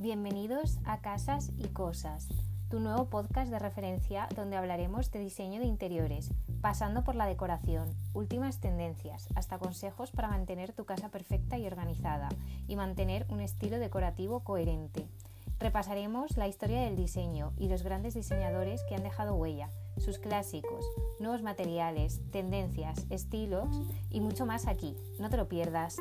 Bienvenidos a Casas y Cosas, tu nuevo podcast de referencia donde hablaremos de diseño de interiores, pasando por la decoración, últimas tendencias, hasta consejos para mantener tu casa perfecta y organizada y mantener un estilo decorativo coherente. Repasaremos la historia del diseño y los grandes diseñadores que han dejado huella, sus clásicos, nuevos materiales, tendencias, estilos y mucho más aquí. No te lo pierdas.